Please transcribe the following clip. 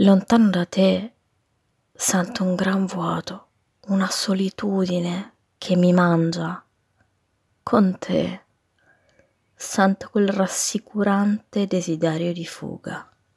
Lontano da te sento un gran vuoto, una solitudine che mi mangia. Con te sento quel rassicurante desiderio di fuga.